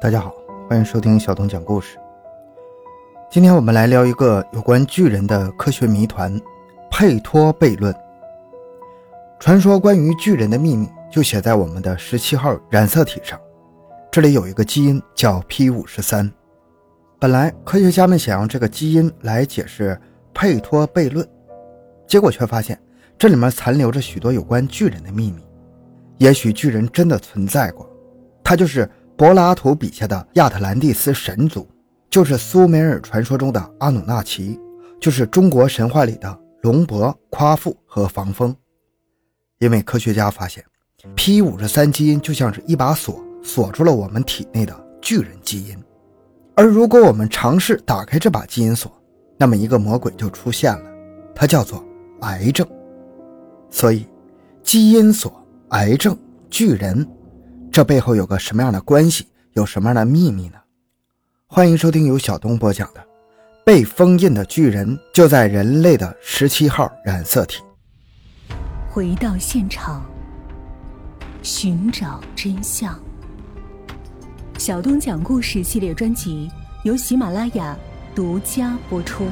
大家好，欢迎收听小东讲故事。今天我们来聊一个有关巨人的科学谜团——佩托悖论。传说关于巨人的秘密就写在我们的十七号染色体上，这里有一个基因叫 P 五十三。本来科学家们想用这个基因来解释佩托悖论，结果却发现这里面残留着许多有关巨人的秘密。也许巨人真的存在过，他就是。柏拉图笔下的亚特兰蒂斯神族，就是苏美尔传说中的阿努纳奇，就是中国神话里的龙伯、夸父和防风。因为科学家发现，P 五十三基因就像是一把锁，锁住了我们体内的巨人基因。而如果我们尝试打开这把基因锁，那么一个魔鬼就出现了，它叫做癌症。所以，基因锁、癌症、巨人。这背后有个什么样的关系？有什么样的秘密呢？欢迎收听由小东播讲的《被封印的巨人就在人类的十七号染色体》。回到现场，寻找真相。小东讲故事系列专辑由喜马拉雅独家播出。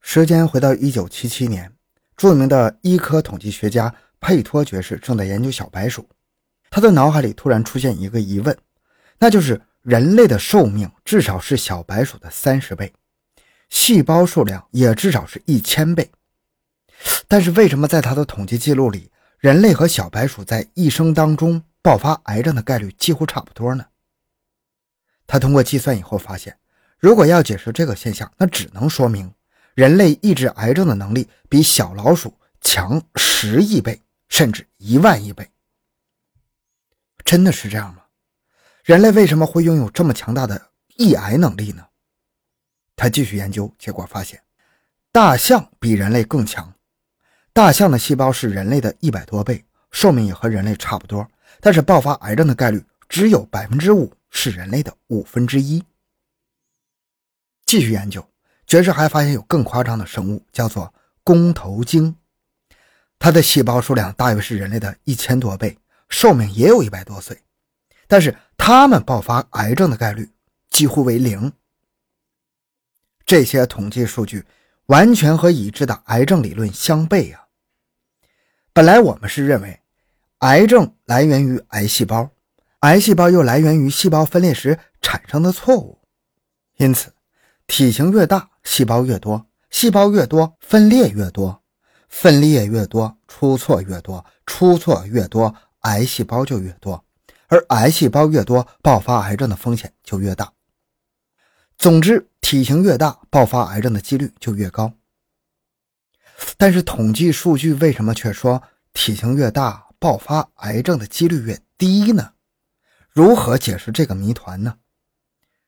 时间回到一九七七年，著名的医科统计学家。佩托爵士正在研究小白鼠，他的脑海里突然出现一个疑问，那就是人类的寿命至少是小白鼠的三十倍，细胞数量也至少是一千倍，但是为什么在他的统计记录里，人类和小白鼠在一生当中爆发癌症的概率几乎差不多呢？他通过计算以后发现，如果要解释这个现象，那只能说明人类抑制癌症的能力比小老鼠强十亿倍。甚至一万亿倍，真的是这样吗？人类为什么会拥有这么强大的抑癌能力呢？他继续研究，结果发现，大象比人类更强。大象的细胞是人类的一百多倍，寿命也和人类差不多，但是爆发癌症的概率只有百分之五，是人类的五分之一。继续研究，爵士还发现有更夸张的生物，叫做弓头鲸。它的细胞数量大约是人类的一千多倍，寿命也有一百多岁，但是它们爆发癌症的概率几乎为零。这些统计数据完全和已知的癌症理论相悖啊！本来我们是认为，癌症来源于癌细胞，癌细胞又来源于细胞分裂时产生的错误，因此体型越大，细胞越多，细胞越多，分裂越多。分裂越多，出错越多，出错越多，癌细胞就越多，而癌细胞越多，爆发癌症的风险就越大。总之，体型越大，爆发癌症的几率就越高。但是，统计数据为什么却说体型越大，爆发癌症的几率越低呢？如何解释这个谜团呢？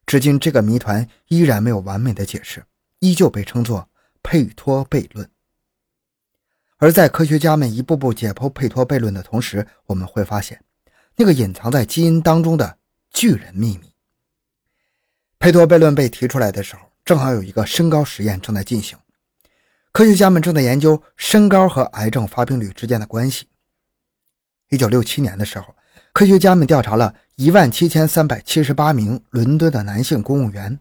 至今，这个谜团依然没有完美的解释，依旧被称作佩托悖论。而在科学家们一步步解剖佩托悖论的同时，我们会发现，那个隐藏在基因当中的巨人秘密。佩托悖论被提出来的时候，正好有一个身高实验正在进行，科学家们正在研究身高和癌症发病率之间的关系。一九六七年的时候，科学家们调查了一万七千三百七十八名伦敦的男性公务员，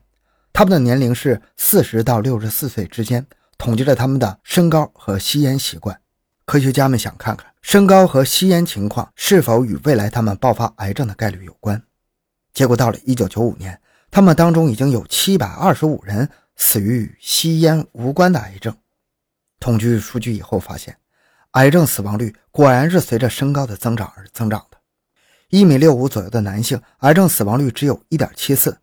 他们的年龄是四十到六十四岁之间。统计了他们的身高和吸烟习惯，科学家们想看看身高和吸烟情况是否与未来他们爆发癌症的概率有关。结果到了1995年，他们当中已经有725人死于与吸烟无关的癌症。统计数据以后发现，癌症死亡率果然是随着身高的增长而增长的。一米六五左右的男性，癌症死亡率只有一点七四，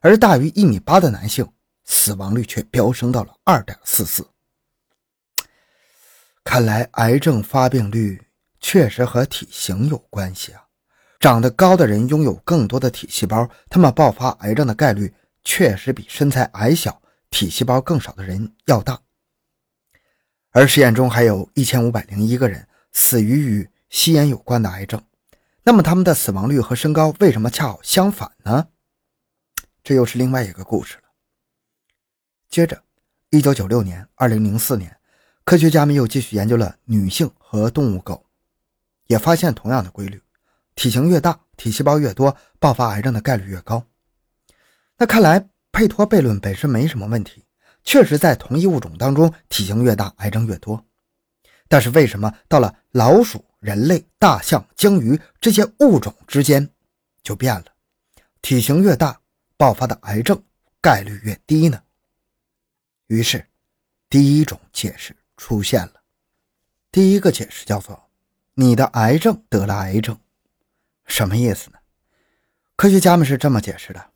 而大于一米八的男性。死亡率却飙升到了二点四四，看来癌症发病率确实和体型有关系啊！长得高的人拥有更多的体细胞，他们爆发癌症的概率确实比身材矮小、体细胞更少的人要大。而实验中还有一千五百零一个人死于与吸烟有关的癌症，那么他们的死亡率和身高为什么恰好相反呢？这又是另外一个故事了。接着，一九九六年、二零零四年，科学家们又继续研究了女性和动物狗，也发现同样的规律：体型越大，体细胞越多，爆发癌症的概率越高。那看来佩托悖论本身没什么问题，确实在同一物种当中，体型越大，癌症越多。但是为什么到了老鼠、人类、大象、鲸鱼这些物种之间就变了？体型越大，爆发的癌症概率越低呢？于是，第一种解释出现了。第一个解释叫做：你的癌症得了癌症，什么意思呢？科学家们是这么解释的：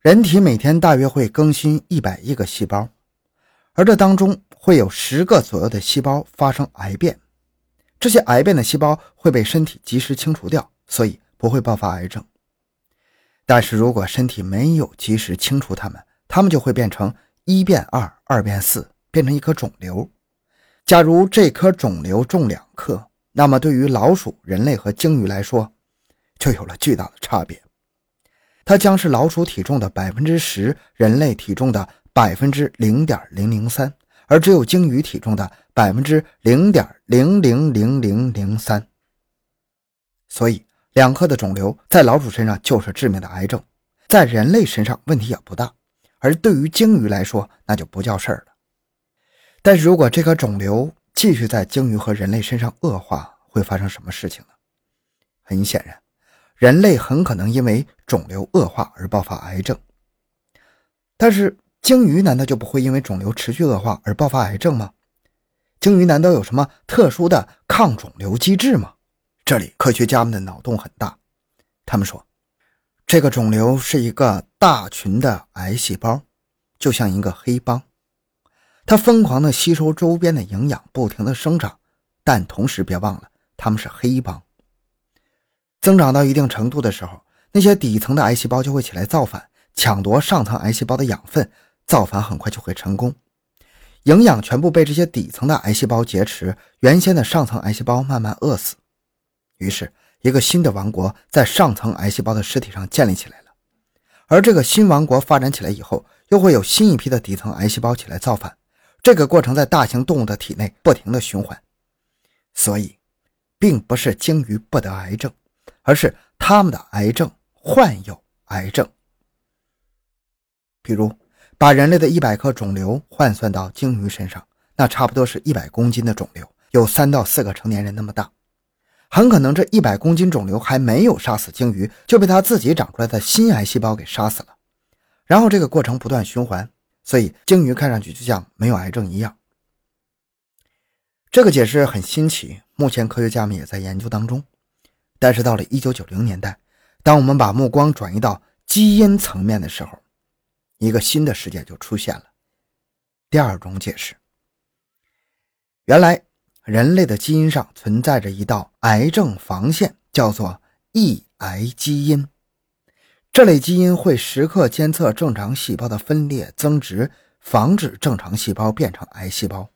人体每天大约会更新一百亿个细胞，而这当中。会有十个左右的细胞发生癌变，这些癌变的细胞会被身体及时清除掉，所以不会爆发癌症。但是如果身体没有及时清除它们，它们就会变成一变二，二变四，变成一颗肿瘤。假如这颗肿瘤重两克，那么对于老鼠、人类和鲸鱼来说，就有了巨大的差别。它将是老鼠体重的百分之十，人类体重的百分之零点零零三。而只有鲸鱼体重的百分之零点零零零零零三，所以两克的肿瘤在老鼠身上就是致命的癌症，在人类身上问题也不大，而对于鲸鱼来说那就不叫事儿了。但是如果这颗肿瘤继续在鲸鱼和人类身上恶化，会发生什么事情呢？很显然，人类很可能因为肿瘤恶化而爆发癌症，但是。鲸鱼难道就不会因为肿瘤持续恶化而爆发癌症吗？鲸鱼难道有什么特殊的抗肿瘤机制吗？这里科学家们的脑洞很大，他们说，这个肿瘤是一个大群的癌细胞，就像一个黑帮，它疯狂地吸收周边的营养，不停地生长，但同时别忘了，他们是黑帮。增长到一定程度的时候，那些底层的癌细胞就会起来造反，抢夺上层癌细胞的养分。造反很快就会成功，营养全部被这些底层的癌细胞劫持，原先的上层癌细胞慢慢饿死，于是一个新的王国在上层癌细胞的尸体上建立起来了。而这个新王国发展起来以后，又会有新一批的底层癌细胞起来造反，这个过程在大型动物的体内不停的循环。所以，并不是鲸鱼不得癌症，而是它们的癌症患有癌症，比如。把人类的一百颗肿瘤换算到鲸鱼身上，那差不多是一百公斤的肿瘤，有三到四个成年人那么大。很可能这一百公斤肿瘤还没有杀死鲸鱼，就被它自己长出来的新癌细胞给杀死了。然后这个过程不断循环，所以鲸鱼看上去就像没有癌症一样。这个解释很新奇，目前科学家们也在研究当中。但是到了一九九零年代，当我们把目光转移到基因层面的时候，一个新的世界就出现了。第二种解释，原来人类的基因上存在着一道癌症防线，叫做抑癌基因。这类基因会时刻监测正常细胞的分裂增殖，防止正常细胞变成癌细胞。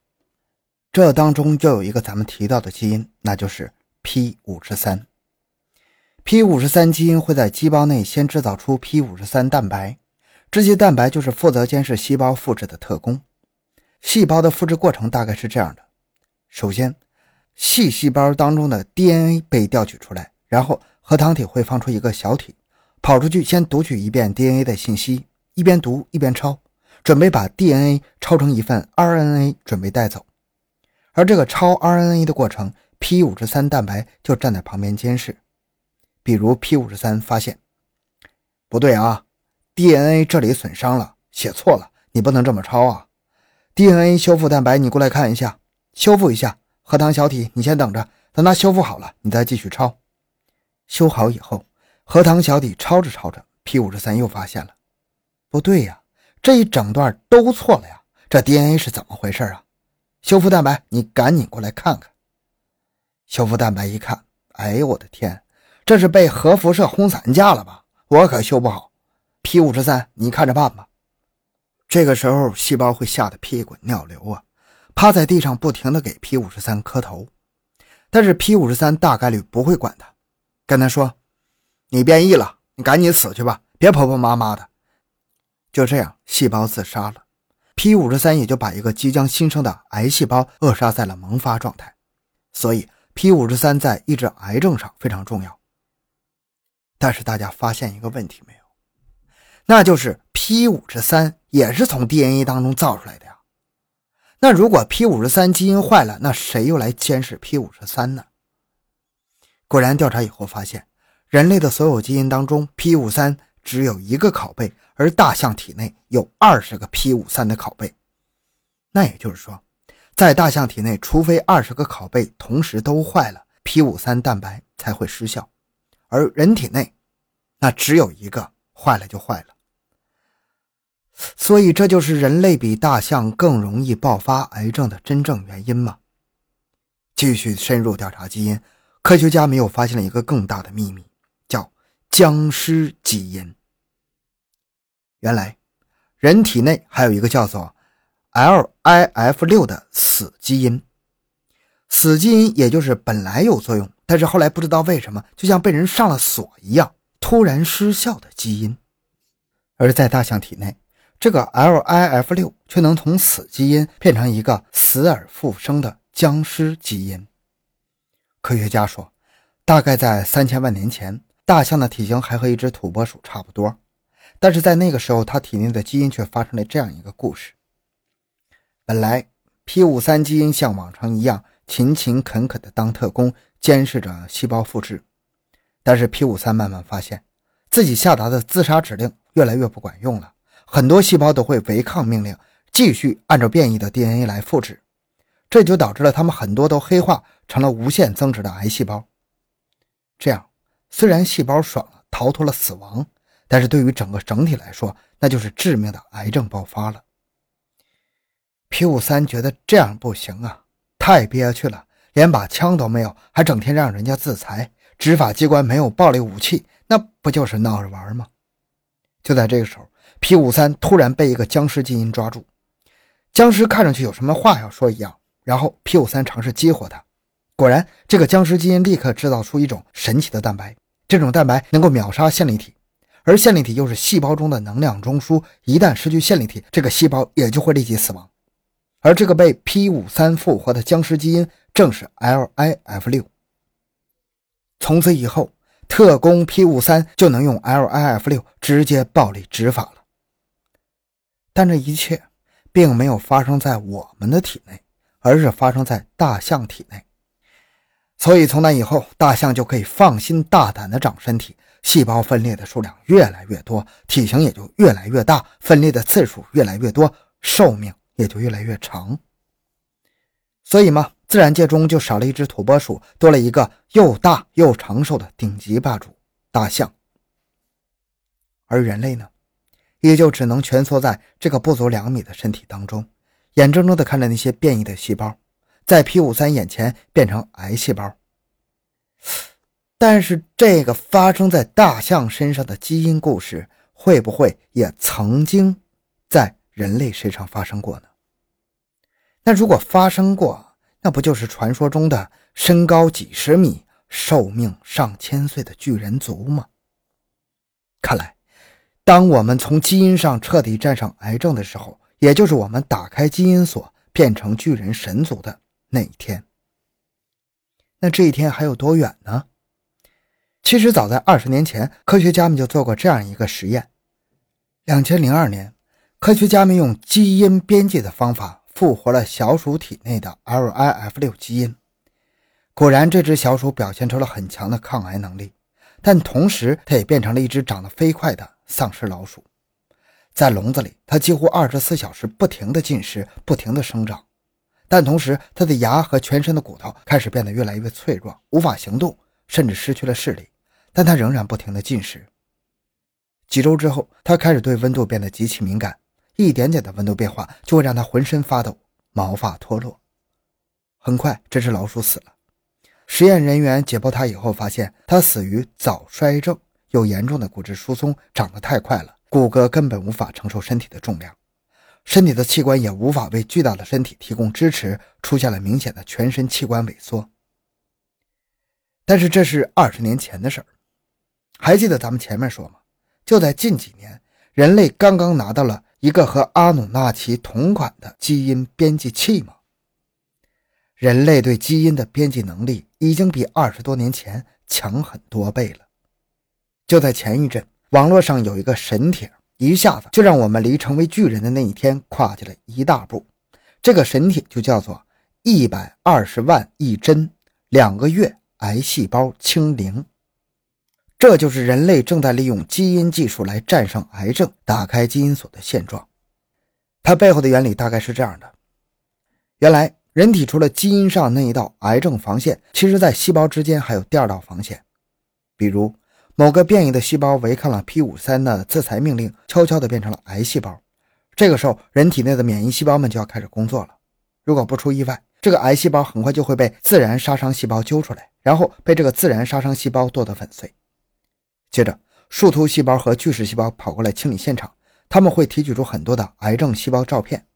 这当中就有一个咱们提到的基因，那就是 P 五十三。P 五十三基因会在细胞内先制造出 P 五十三蛋白。这些蛋白就是负责监视细胞复制的特工。细胞的复制过程大概是这样的：首先，细细胞当中的 DNA 被调取出来，然后核糖体会放出一个小体，跑出去先读取一遍 DNA 的信息，一边读一边抄，准备把 DNA 抄成一份 RNA 准备带走。而这个抄 RNA 的过程，P 五十三蛋白就站在旁边监视。比如 P 五十三发现不对啊。DNA 这里损伤了，写错了，你不能这么抄啊！DNA 修复蛋白，你过来看一下，修复一下。核糖小体，你先等着，等它修复好了，你再继续抄。修好以后，核糖小体抄着抄着，P 五十三又发现了，不对呀，这一整段都错了呀，这 DNA 是怎么回事啊？修复蛋白，你赶紧过来看看。修复蛋白一看，哎呦我的天，这是被核辐射轰散架了吧？我可修不好。P 五十三，你看着办吧。这个时候，细胞会吓得屁滚尿流啊，趴在地上不停的给 P 五十三磕头。但是 P 五十三大概率不会管他，跟他说：“你变异了，你赶紧死去吧，别婆婆妈妈的。”就这样，细胞自杀了，P 五十三也就把一个即将新生的癌细胞扼杀在了萌发状态。所以，P 五十三在抑制癌症上非常重要。但是大家发现一个问题没有？那就是 P 五十三也是从 DNA 当中造出来的。那如果 P 五十三基因坏了，那谁又来监视 P 五十三呢？果然，调查以后发现，人类的所有基因当中，P 五三只有一个拷贝，而大象体内有二十个 P 五三的拷贝。那也就是说，在大象体内，除非二十个拷贝同时都坏了，P 五三蛋白才会失效；而人体内，那只有一个，坏了就坏了。所以，这就是人类比大象更容易爆发癌症的真正原因吗？继续深入调查基因。科学家们又发现了一个更大的秘密，叫僵尸基因。原来，人体内还有一个叫做 LIF 六的死基因。死基因也就是本来有作用，但是后来不知道为什么，就像被人上了锁一样，突然失效的基因。而在大象体内，这个 LIF 六却能从死基因变成一个死而复生的僵尸基因。科学家说，大概在三千万年前，大象的体型还和一只土拨鼠差不多，但是在那个时候，它体内的基因却发生了这样一个故事：本来 P 五三基因像往常一样勤勤恳恳地当特工，监视着细胞复制，但是 P 五三慢慢发现自己下达的自杀指令越来越不管用了，很多细胞都会违抗命令，继续按照变异的 DNA 来复制。这就导致了他们很多都黑化成了无限增殖的癌细胞。这样，虽然细胞爽了，逃脱了死亡，但是对于整个整体来说，那就是致命的癌症爆发了。P 五三觉得这样不行啊，太憋屈了，连把枪都没有，还整天让人家自裁。执法机关没有暴力武器，那不就是闹着玩吗？就在这个时候，P 五三突然被一个僵尸基因抓住，僵尸看上去有什么话要说一样。然后 P 五三尝试激活它，果然，这个僵尸基因立刻制造出一种神奇的蛋白。这种蛋白能够秒杀线粒体，而线粒体又是细胞中的能量中枢，一旦失去线粒体，这个细胞也就会立即死亡。而这个被 P 五三复活的僵尸基因正是 LIF 六。从此以后，特工 P 五三就能用 LIF 六直接暴力执法了。但这一切并没有发生在我们的体内。而是发生在大象体内，所以从那以后，大象就可以放心大胆地长身体，细胞分裂的数量越来越多，体型也就越来越大，分裂的次数越来越多，寿命也就越来越长。所以嘛，自然界中就少了一只土拨鼠，多了一个又大又长寿的顶级霸主——大象。而人类呢，也就只能蜷缩在这个不足两米的身体当中。眼睁睁地看着那些变异的细胞在 P 五三眼前变成癌细胞，但是这个发生在大象身上的基因故事，会不会也曾经在人类身上发生过呢？那如果发生过，那不就是传说中的身高几十米、寿命上千岁的巨人族吗？看来，当我们从基因上彻底战胜癌症的时候，也就是我们打开基因锁变成巨人神族的那一天。那这一天还有多远呢？其实早在二十年前，科学家们就做过这样一个实验。两千零二年，科学家们用基因编辑的方法复活了小鼠体内的 LIF 六基因。果然，这只小鼠表现出了很强的抗癌能力，但同时它也变成了一只长得飞快的丧尸老鼠。在笼子里，它几乎二十四小时不停地进食，不停地生长，但同时，它的牙和全身的骨头开始变得越来越脆弱，无法行动，甚至失去了视力。但它仍然不停地进食。几周之后，它开始对温度变得极其敏感，一点点的温度变化就会让它浑身发抖，毛发脱落。很快，这只老鼠死了。实验人员解剖它以后，发现它死于早衰症，有严重的骨质疏松，长得太快了。骨骼根本无法承受身体的重量，身体的器官也无法为巨大的身体提供支持，出现了明显的全身器官萎缩。但是这是二十年前的事儿，还记得咱们前面说吗？就在近几年，人类刚刚拿到了一个和阿努纳奇同款的基因编辑器吗？人类对基因的编辑能力已经比二十多年前强很多倍了。就在前一阵，网络上有一个神帖，一下子就让我们离成为巨人的那一天跨进了一大步。这个神帖就叫做“一百二十万亿针，两个月癌细胞清零”。这就是人类正在利用基因技术来战胜癌症、打开基因锁的现状。它背后的原理大概是这样的：原来人体除了基因上那一道癌症防线，其实在细胞之间还有第二道防线。比如某个变异的细胞违抗了 P 五三的制裁命令，悄悄地变成了癌细胞。这个时候，人体内的免疫细胞们就要开始工作了。如果不出意外，这个癌细胞很快就会被自然杀伤细胞揪出来，然后被这个自然杀伤细胞剁得粉碎。接着，树突细胞和巨噬细胞跑过来清理现场，他们会提取出很多的癌症细胞照片，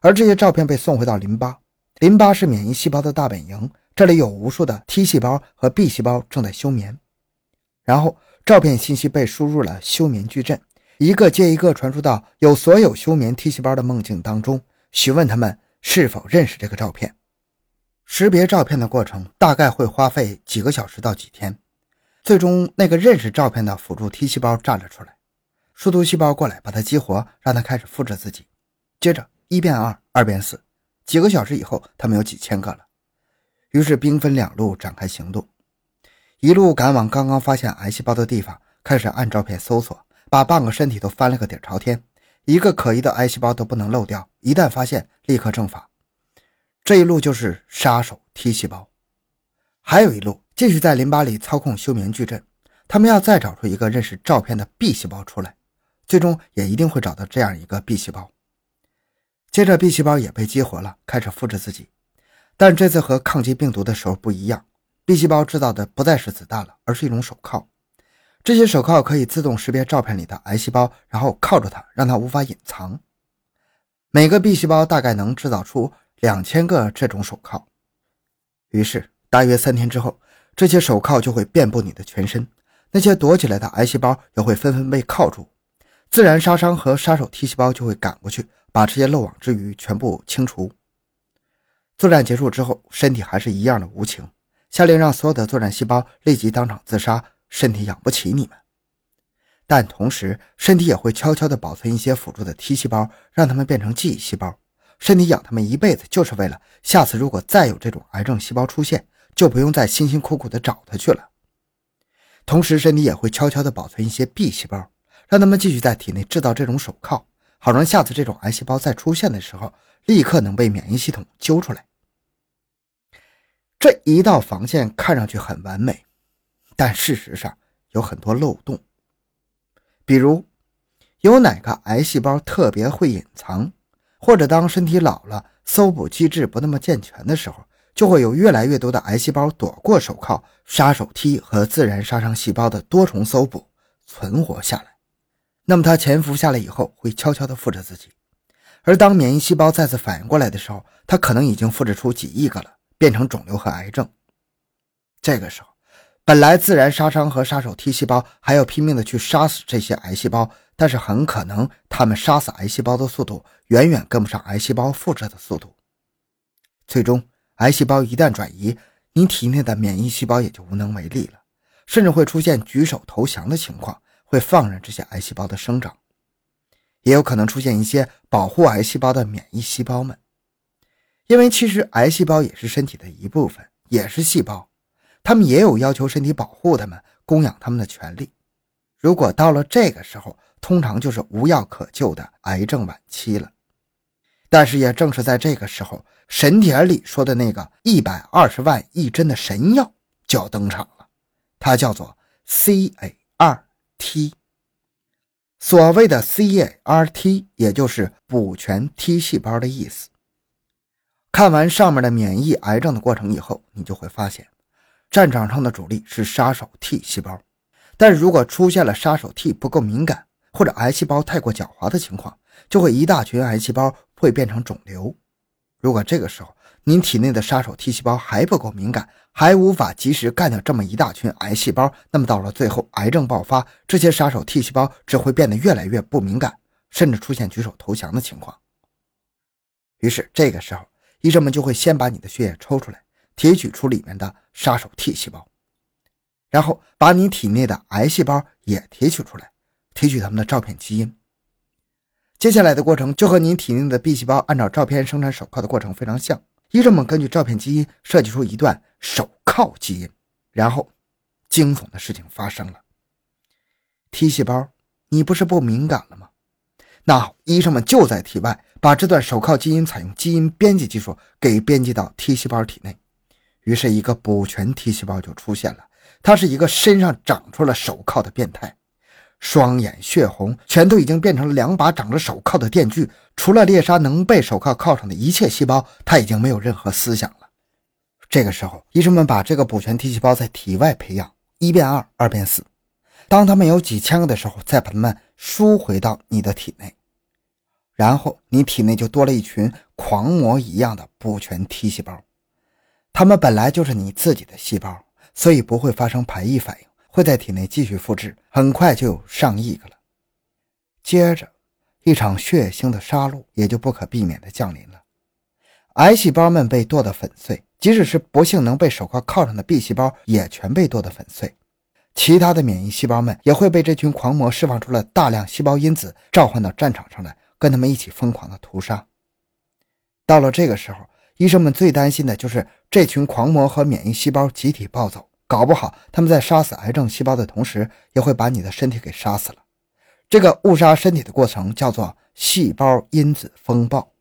而这些照片被送回到淋巴。淋巴是免疫细胞的大本营，这里有无数的 T 细胞和 B 细胞正在休眠。然后，照片信息被输入了休眠矩阵，一个接一个传输到有所有休眠 T 细胞的梦境当中，询问他们是否认识这个照片。识别照片的过程大概会花费几个小时到几天。最终，那个认识照片的辅助 T 细胞站了出来，树突细胞过来把它激活，让它开始复制自己。接着一变二，二变四，几个小时以后，他们有几千个了。于是兵分两路展开行动，一路赶往刚刚发现癌细胞的地方，开始按照片搜索，把半个身体都翻了个底朝天，一个可疑的癌细胞都不能漏掉。一旦发现，立刻正法。这一路就是杀手 T 细胞，还有一路。继续在淋巴里操控休眠矩阵，他们要再找出一个认识照片的 B 细胞出来，最终也一定会找到这样一个 B 细胞。接着 B 细胞也被激活了，开始复制自己，但这次和抗击病毒的时候不一样，B 细胞制造的不再是子弹了，而是一种手铐。这些手铐可以自动识别照片里的癌细胞，然后铐住它，让它无法隐藏。每个 B 细胞大概能制造出两千个这种手铐。于是大约三天之后。这些手铐就会遍布你的全身，那些躲起来的癌细胞也会纷纷被铐住，自然杀伤和杀手 T 细胞就会赶过去，把这些漏网之鱼全部清除。作战结束之后，身体还是一样的无情，下令让所有的作战细胞立即当场自杀，身体养不起你们。但同时，身体也会悄悄地保存一些辅助的 T 细胞，让他们变成记忆细胞。身体养他们一辈子，就是为了下次如果再有这种癌症细胞出现。就不用再辛辛苦苦的找他去了。同时，身体也会悄悄的保存一些 B 细胞，让他们继续在体内制造这种手铐，好让下次这种癌细胞再出现的时候，立刻能被免疫系统揪出来。这一道防线看上去很完美，但事实上有很多漏洞。比如，有哪个癌细胞特别会隐藏，或者当身体老了，搜捕机制不那么健全的时候。就会有越来越多的癌细胞躲过手铐、杀手 T 和自然杀伤细胞的多重搜捕，存活下来。那么它潜伏下来以后，会悄悄地复制自己。而当免疫细胞再次反应过来的时候，它可能已经复制出几亿个了，变成肿瘤和癌症。这个时候，本来自然杀伤和杀手 T 细胞还要拼命的去杀死这些癌细胞，但是很可能他们杀死癌细胞的速度远远跟不上癌细胞复制的速度，最终。癌细胞一旦转移，你体内的免疫细胞也就无能为力了，甚至会出现举手投降的情况，会放任这些癌细胞的生长，也有可能出现一些保护癌细胞的免疫细胞们，因为其实癌细胞也是身体的一部分，也是细胞，他们也有要求身体保护他们、供养他们的权利。如果到了这个时候，通常就是无药可救的癌症晚期了。但是也正是在这个时候，神帖里说的那个一百二十万一针的神药就要登场了，它叫做 CAR-T。所谓的 CAR-T，也就是补全 T 细胞的意思。看完上面的免疫癌症的过程以后，你就会发现，战场上的主力是杀手 T 细胞，但如果出现了杀手 T 不够敏感，或者癌细胞太过狡猾的情况，就会一大群癌细胞。会变成肿瘤。如果这个时候您体内的杀手 T 细胞还不够敏感，还无法及时干掉这么一大群癌细胞，那么到了最后癌症爆发，这些杀手 T 细胞只会变得越来越不敏感，甚至出现举手投降的情况。于是这个时候，医生们就会先把你的血液抽出来，提取出里面的杀手 T 细胞，然后把你体内的癌细胞也提取出来，提取他们的照片基因。接下来的过程就和你体内的 B 细胞按照照片生产手铐的过程非常像。医生们根据照片基因设计出一段手铐基因，然后惊悚的事情发生了。T 细胞，你不是不敏感了吗？那好，医生们就在体外把这段手铐基因采用基因编辑技术给编辑到 T 细胞体内，于是一个补全 T 细胞就出现了。它是一个身上长出了手铐的变态。双眼血红，全都已经变成了两把长着手铐的电锯。除了猎杀能被手铐铐上的一切细胞，他已经没有任何思想了。这个时候，医生们把这个补全 T 细胞在体外培养，一变二，二变四。当他们有几千个的时候，再把它们输回到你的体内，然后你体内就多了一群狂魔一样的补全 T 细胞。它们本来就是你自己的细胞，所以不会发生排异反应。会在体内继续复制，很快就有上亿个了。接着，一场血腥的杀戮也就不可避免地降临了。癌细胞们被剁得粉碎，即使是不幸能被手铐铐上的 B 细胞，也全被剁得粉碎。其他的免疫细胞们也会被这群狂魔释放出了大量细胞因子召唤到战场上来，跟他们一起疯狂的屠杀。到了这个时候，医生们最担心的就是这群狂魔和免疫细胞集体暴走。搞不好，他们在杀死癌症细胞的同时，也会把你的身体给杀死了。这个误杀身体的过程叫做细胞因子风暴。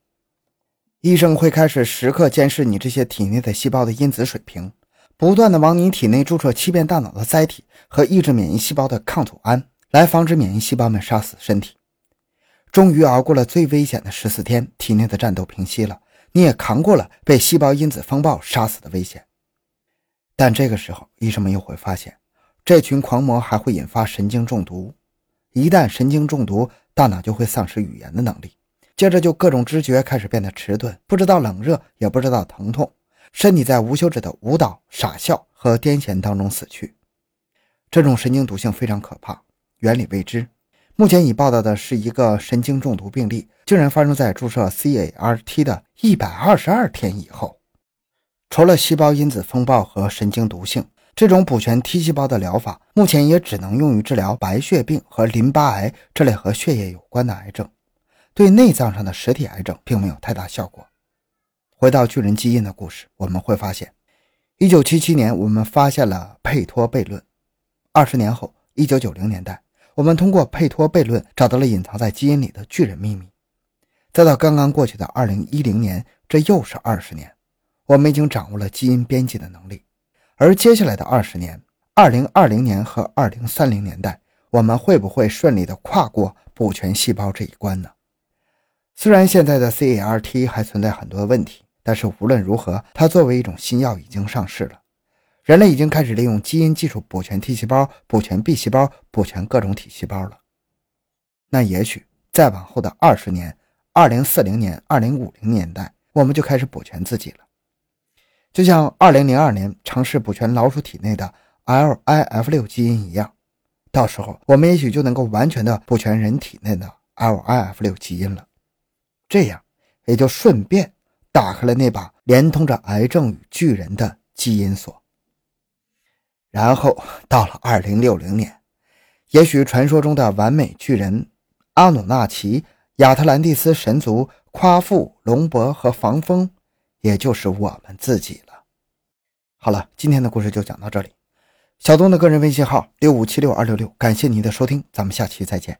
医生会开始时刻监视你这些体内的细胞的因子水平，不断的往你体内注射欺骗大脑的载体和抑制免疫细胞的抗组胺，来防止免疫细胞们杀死身体。终于熬过了最危险的十四天，体内的战斗平息了，你也扛过了被细胞因子风暴杀死的危险。但这个时候，医生们又会发现，这群狂魔还会引发神经中毒。一旦神经中毒，大脑就会丧失语言的能力，接着就各种知觉开始变得迟钝，不知道冷热，也不知道疼痛，身体在无休止的舞蹈、傻笑和癫痫当中死去。这种神经毒性非常可怕，原理未知。目前已报道的是一个神经中毒病例，竟然发生在注射 CAR-T 的一百二十二天以后。除了细胞因子风暴和神经毒性，这种补全 T 细胞的疗法目前也只能用于治疗白血病和淋巴癌这类和血液有关的癌症，对内脏上的实体癌症并没有太大效果。回到巨人基因的故事，我们会发现，1977年我们发现了佩托悖论，二十年后，1990年代，我们通过佩托悖论找到了隐藏在基因里的巨人秘密，再到刚刚过去的2010年，这又是二十年。我们已经掌握了基因编辑的能力，而接下来的二十年，二零二零年和二零三零年代，我们会不会顺利的跨过补全细胞这一关呢？虽然现在的 CAR-T 还存在很多问题，但是无论如何，它作为一种新药已经上市了，人类已经开始利用基因技术补全 T 细胞、补全 B 细胞、补全各种体细胞了。那也许再往后的二十年，二零四零年、二零五零年代，我们就开始补全自己了。就像2002年尝试补全老鼠体内的 LIF6 基因一样，到时候我们也许就能够完全的补全人体内的 LIF6 基因了。这样也就顺便打开了那把连通着癌症与巨人的基因锁。然后到了2060年，也许传说中的完美巨人阿努纳奇、亚特兰蒂斯神族、夸父、龙伯和防风。也就是我们自己了。好了，今天的故事就讲到这里。小东的个人微信号六五七六二六六，感谢您的收听，咱们下期再见。